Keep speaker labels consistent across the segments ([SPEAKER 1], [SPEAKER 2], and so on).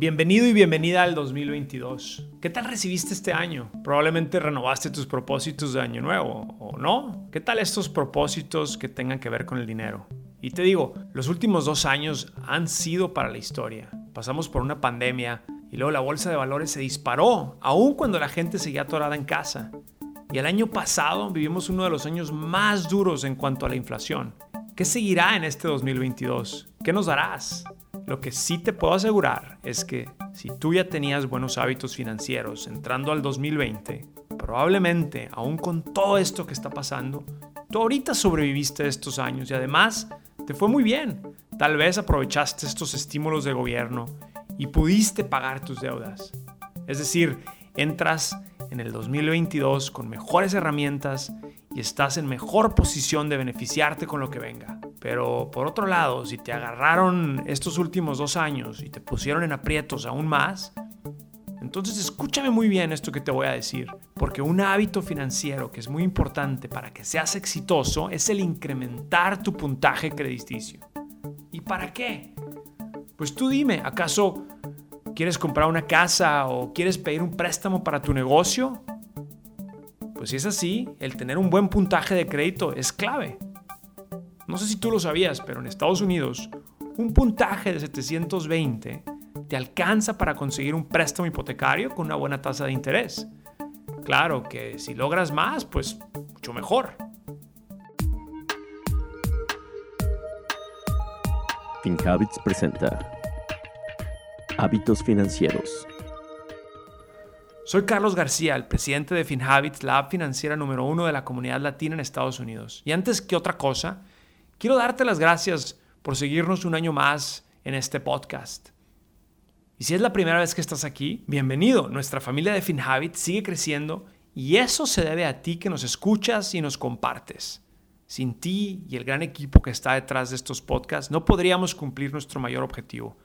[SPEAKER 1] Bienvenido y bienvenida al 2022. ¿Qué tal recibiste este año? Probablemente renovaste tus propósitos de año nuevo, ¿o no? ¿Qué tal estos propósitos que tengan que ver con el dinero? Y te digo, los últimos dos años han sido para la historia. Pasamos por una pandemia y luego la bolsa de valores se disparó, aun cuando la gente seguía atorada en casa. Y el año pasado vivimos uno de los años más duros en cuanto a la inflación. ¿Qué seguirá en este 2022? ¿Qué nos darás? Lo que sí te puedo asegurar es que si tú ya tenías buenos hábitos financieros entrando al 2020, probablemente, aún con todo esto que está pasando, tú ahorita sobreviviste estos años y además te fue muy bien. Tal vez aprovechaste estos estímulos de gobierno y pudiste pagar tus deudas. Es decir, entras en el 2022 con mejores herramientas y estás en mejor posición de beneficiarte con lo que venga. Pero por otro lado, si te agarraron estos últimos dos años y te pusieron en aprietos aún más, entonces escúchame muy bien esto que te voy a decir, porque un hábito financiero que es muy importante para que seas exitoso es el incrementar tu puntaje crediticio. ¿Y para qué? Pues tú dime, ¿acaso quieres comprar una casa o quieres pedir un préstamo para tu negocio? Pues si es así, el tener un buen puntaje de crédito es clave. No sé si tú lo sabías, pero en Estados Unidos, un puntaje de 720 te alcanza para conseguir un préstamo hipotecario con una buena tasa de interés. Claro que si logras más, pues mucho mejor.
[SPEAKER 2] FinHabits presenta Hábitos Financieros.
[SPEAKER 1] Soy Carlos García, el presidente de FinHabits, la app financiera número uno de la comunidad latina en Estados Unidos. Y antes que otra cosa, Quiero darte las gracias por seguirnos un año más en este podcast. Y si es la primera vez que estás aquí, bienvenido. Nuestra familia de FinHabit sigue creciendo y eso se debe a ti que nos escuchas y nos compartes. Sin ti y el gran equipo que está detrás de estos podcasts, no podríamos cumplir nuestro mayor objetivo,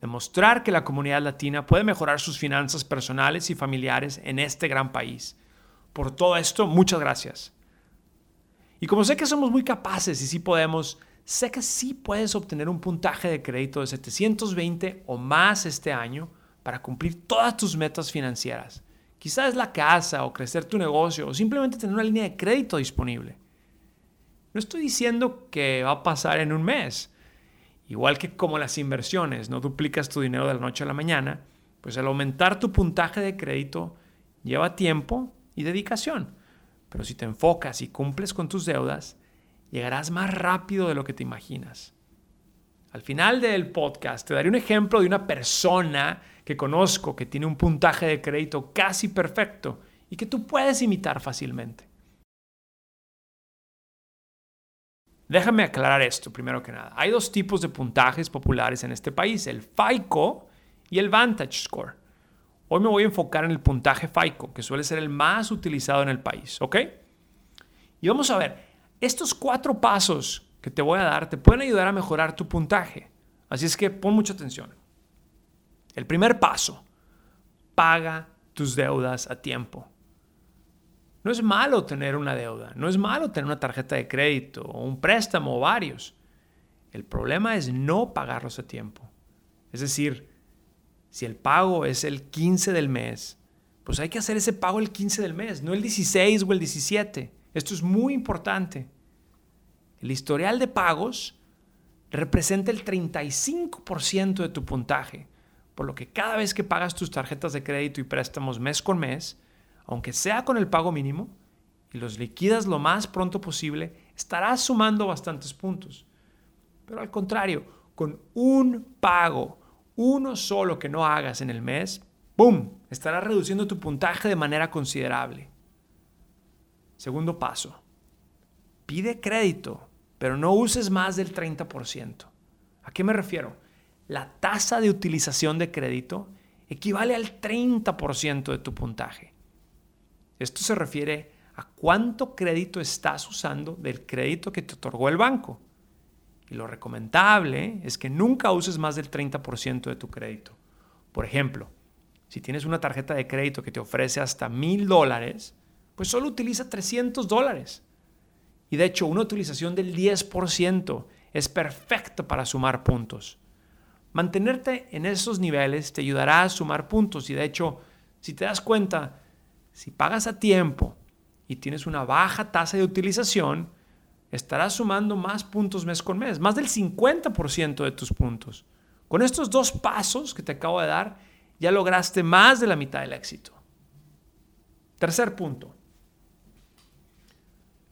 [SPEAKER 1] demostrar que la comunidad latina puede mejorar sus finanzas personales y familiares en este gran país. Por todo esto, muchas gracias. Y como sé que somos muy capaces y sí podemos, sé que sí puedes obtener un puntaje de crédito de 720 o más este año para cumplir todas tus metas financieras. Quizás la casa o crecer tu negocio o simplemente tener una línea de crédito disponible. No estoy diciendo que va a pasar en un mes. Igual que como las inversiones, no duplicas tu dinero de la noche a la mañana, pues al aumentar tu puntaje de crédito lleva tiempo y dedicación. Pero si te enfocas y cumples con tus deudas, llegarás más rápido de lo que te imaginas. Al final del podcast te daré un ejemplo de una persona que conozco que tiene un puntaje de crédito casi perfecto y que tú puedes imitar fácilmente. Déjame aclarar esto primero que nada. Hay dos tipos de puntajes populares en este país, el FICO y el Vantage Score. Hoy me voy a enfocar en el puntaje FICO, que suele ser el más utilizado en el país, ¿ok? Y vamos a ver, estos cuatro pasos que te voy a dar te pueden ayudar a mejorar tu puntaje. Así es que pon mucha atención. El primer paso, paga tus deudas a tiempo. No es malo tener una deuda, no es malo tener una tarjeta de crédito o un préstamo o varios. El problema es no pagarlos a tiempo. Es decir, si el pago es el 15 del mes, pues hay que hacer ese pago el 15 del mes, no el 16 o el 17. Esto es muy importante. El historial de pagos representa el 35% de tu puntaje, por lo que cada vez que pagas tus tarjetas de crédito y préstamos mes con mes, aunque sea con el pago mínimo, y los liquidas lo más pronto posible, estarás sumando bastantes puntos. Pero al contrario, con un pago uno solo que no hagas en el mes, ¡boom! Estarás reduciendo tu puntaje de manera considerable. Segundo paso. Pide crédito, pero no uses más del 30%. ¿A qué me refiero? La tasa de utilización de crédito equivale al 30% de tu puntaje. Esto se refiere a cuánto crédito estás usando del crédito que te otorgó el banco. Y lo recomendable es que nunca uses más del 30% de tu crédito. Por ejemplo, si tienes una tarjeta de crédito que te ofrece hasta mil dólares, pues solo utiliza 300 dólares. Y de hecho, una utilización del 10% es perfecta para sumar puntos. Mantenerte en esos niveles te ayudará a sumar puntos y de hecho, si te das cuenta, si pagas a tiempo y tienes una baja tasa de utilización, estarás sumando más puntos mes con mes, más del 50% de tus puntos. Con estos dos pasos que te acabo de dar, ya lograste más de la mitad del éxito. Tercer punto.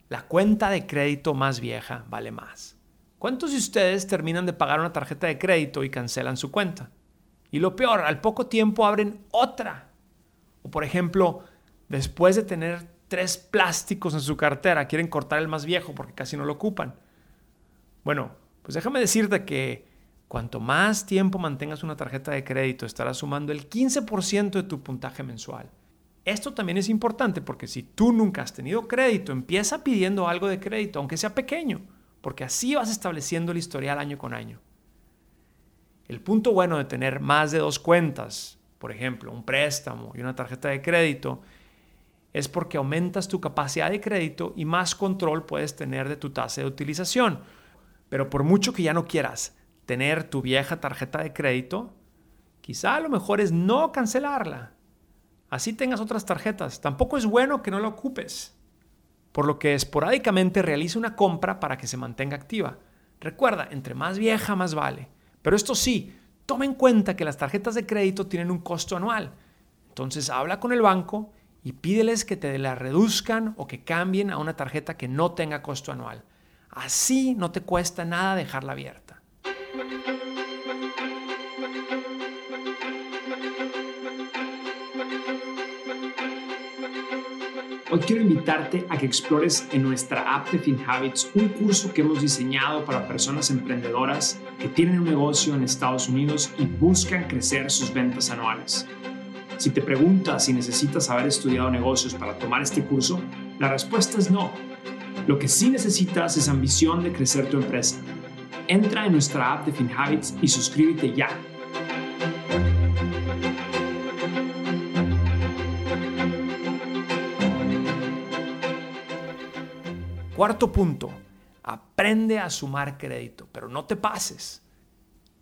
[SPEAKER 1] La cuenta de crédito más vieja vale más. ¿Cuántos de ustedes terminan de pagar una tarjeta de crédito y cancelan su cuenta? Y lo peor, al poco tiempo abren otra. O por ejemplo, después de tener tres plásticos en su cartera, quieren cortar el más viejo porque casi no lo ocupan. Bueno, pues déjame decirte que cuanto más tiempo mantengas una tarjeta de crédito, estarás sumando el 15% de tu puntaje mensual. Esto también es importante porque si tú nunca has tenido crédito, empieza pidiendo algo de crédito, aunque sea pequeño, porque así vas estableciendo el historial año con año. El punto bueno de tener más de dos cuentas, por ejemplo, un préstamo y una tarjeta de crédito, es porque aumentas tu capacidad de crédito y más control puedes tener de tu tasa de utilización. Pero por mucho que ya no quieras tener tu vieja tarjeta de crédito, quizá lo mejor es no cancelarla. Así tengas otras tarjetas. Tampoco es bueno que no la ocupes. Por lo que esporádicamente realiza una compra para que se mantenga activa. Recuerda, entre más vieja más vale. Pero esto sí, toma en cuenta que las tarjetas de crédito tienen un costo anual. Entonces habla con el banco y pídeles que te la reduzcan o que cambien a una tarjeta que no tenga costo anual. Así no te cuesta nada dejarla abierta. Hoy quiero invitarte a que explores en nuestra app de FinHabits un curso que hemos diseñado para personas emprendedoras que tienen un negocio en Estados Unidos y buscan crecer sus ventas anuales. Si te preguntas si necesitas haber estudiado negocios para tomar este curso, la respuesta es no. Lo que sí necesitas es ambición de crecer tu empresa. Entra en nuestra app de FinHabits y suscríbete ya. Cuarto punto, aprende a sumar crédito, pero no te pases.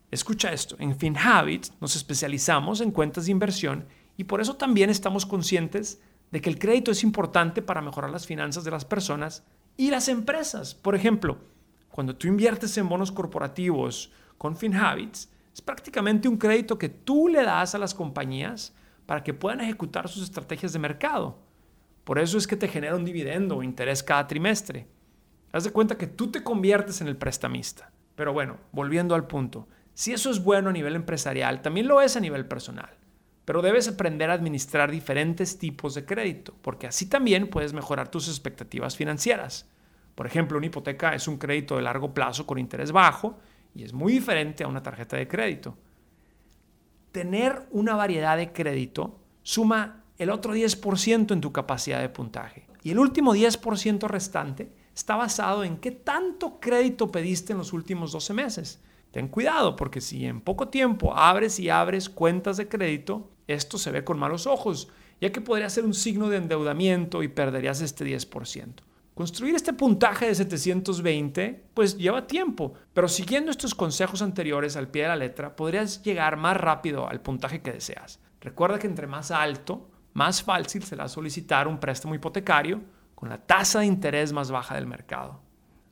[SPEAKER 1] Escucha esto, en FinHabits nos especializamos en cuentas de inversión y por eso también estamos conscientes de que el crédito es importante para mejorar las finanzas de las personas y las empresas. Por ejemplo, cuando tú inviertes en bonos corporativos con FinHabits, es prácticamente un crédito que tú le das a las compañías para que puedan ejecutar sus estrategias de mercado. Por eso es que te genera un dividendo o interés cada trimestre. Haz de cuenta que tú te conviertes en el prestamista. Pero bueno, volviendo al punto, si eso es bueno a nivel empresarial, también lo es a nivel personal. Pero debes aprender a administrar diferentes tipos de crédito, porque así también puedes mejorar tus expectativas financieras. Por ejemplo, una hipoteca es un crédito de largo plazo con interés bajo y es muy diferente a una tarjeta de crédito. Tener una variedad de crédito suma el otro 10% en tu capacidad de puntaje. Y el último 10% restante está basado en qué tanto crédito pediste en los últimos 12 meses. Ten cuidado porque si en poco tiempo abres y abres cuentas de crédito, esto se ve con malos ojos, ya que podría ser un signo de endeudamiento y perderías este 10%. Construir este puntaje de 720 pues lleva tiempo, pero siguiendo estos consejos anteriores al pie de la letra podrías llegar más rápido al puntaje que deseas. Recuerda que entre más alto, más fácil será solicitar un préstamo hipotecario con la tasa de interés más baja del mercado.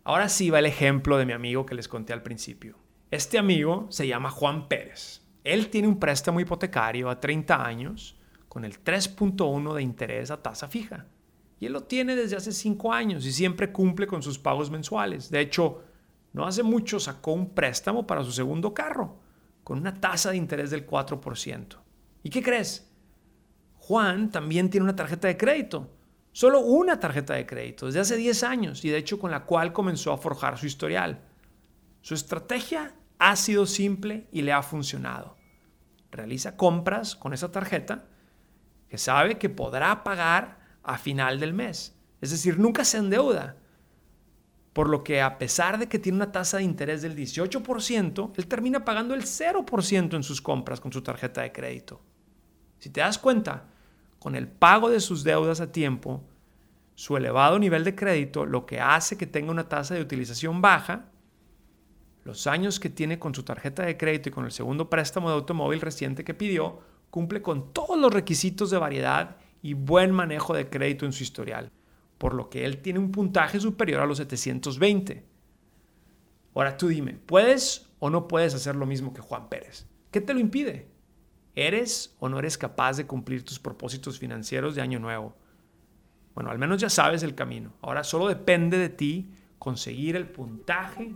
[SPEAKER 1] Ahora sí va el ejemplo de mi amigo que les conté al principio. Este amigo se llama Juan Pérez. Él tiene un préstamo hipotecario a 30 años con el 3.1 de interés a tasa fija. Y él lo tiene desde hace 5 años y siempre cumple con sus pagos mensuales. De hecho, no hace mucho sacó un préstamo para su segundo carro con una tasa de interés del 4%. ¿Y qué crees? Juan también tiene una tarjeta de crédito. Solo una tarjeta de crédito desde hace 10 años y de hecho con la cual comenzó a forjar su historial. Su estrategia ha sido simple y le ha funcionado. Realiza compras con esa tarjeta que sabe que podrá pagar a final del mes. Es decir, nunca se endeuda. Por lo que a pesar de que tiene una tasa de interés del 18%, él termina pagando el 0% en sus compras con su tarjeta de crédito. Si te das cuenta, con el pago de sus deudas a tiempo, su elevado nivel de crédito, lo que hace que tenga una tasa de utilización baja, los años que tiene con su tarjeta de crédito y con el segundo préstamo de automóvil reciente que pidió, cumple con todos los requisitos de variedad y buen manejo de crédito en su historial, por lo que él tiene un puntaje superior a los 720. Ahora tú dime, ¿puedes o no puedes hacer lo mismo que Juan Pérez? ¿Qué te lo impide? ¿Eres o no eres capaz de cumplir tus propósitos financieros de año nuevo? Bueno, al menos ya sabes el camino. Ahora solo depende de ti conseguir el puntaje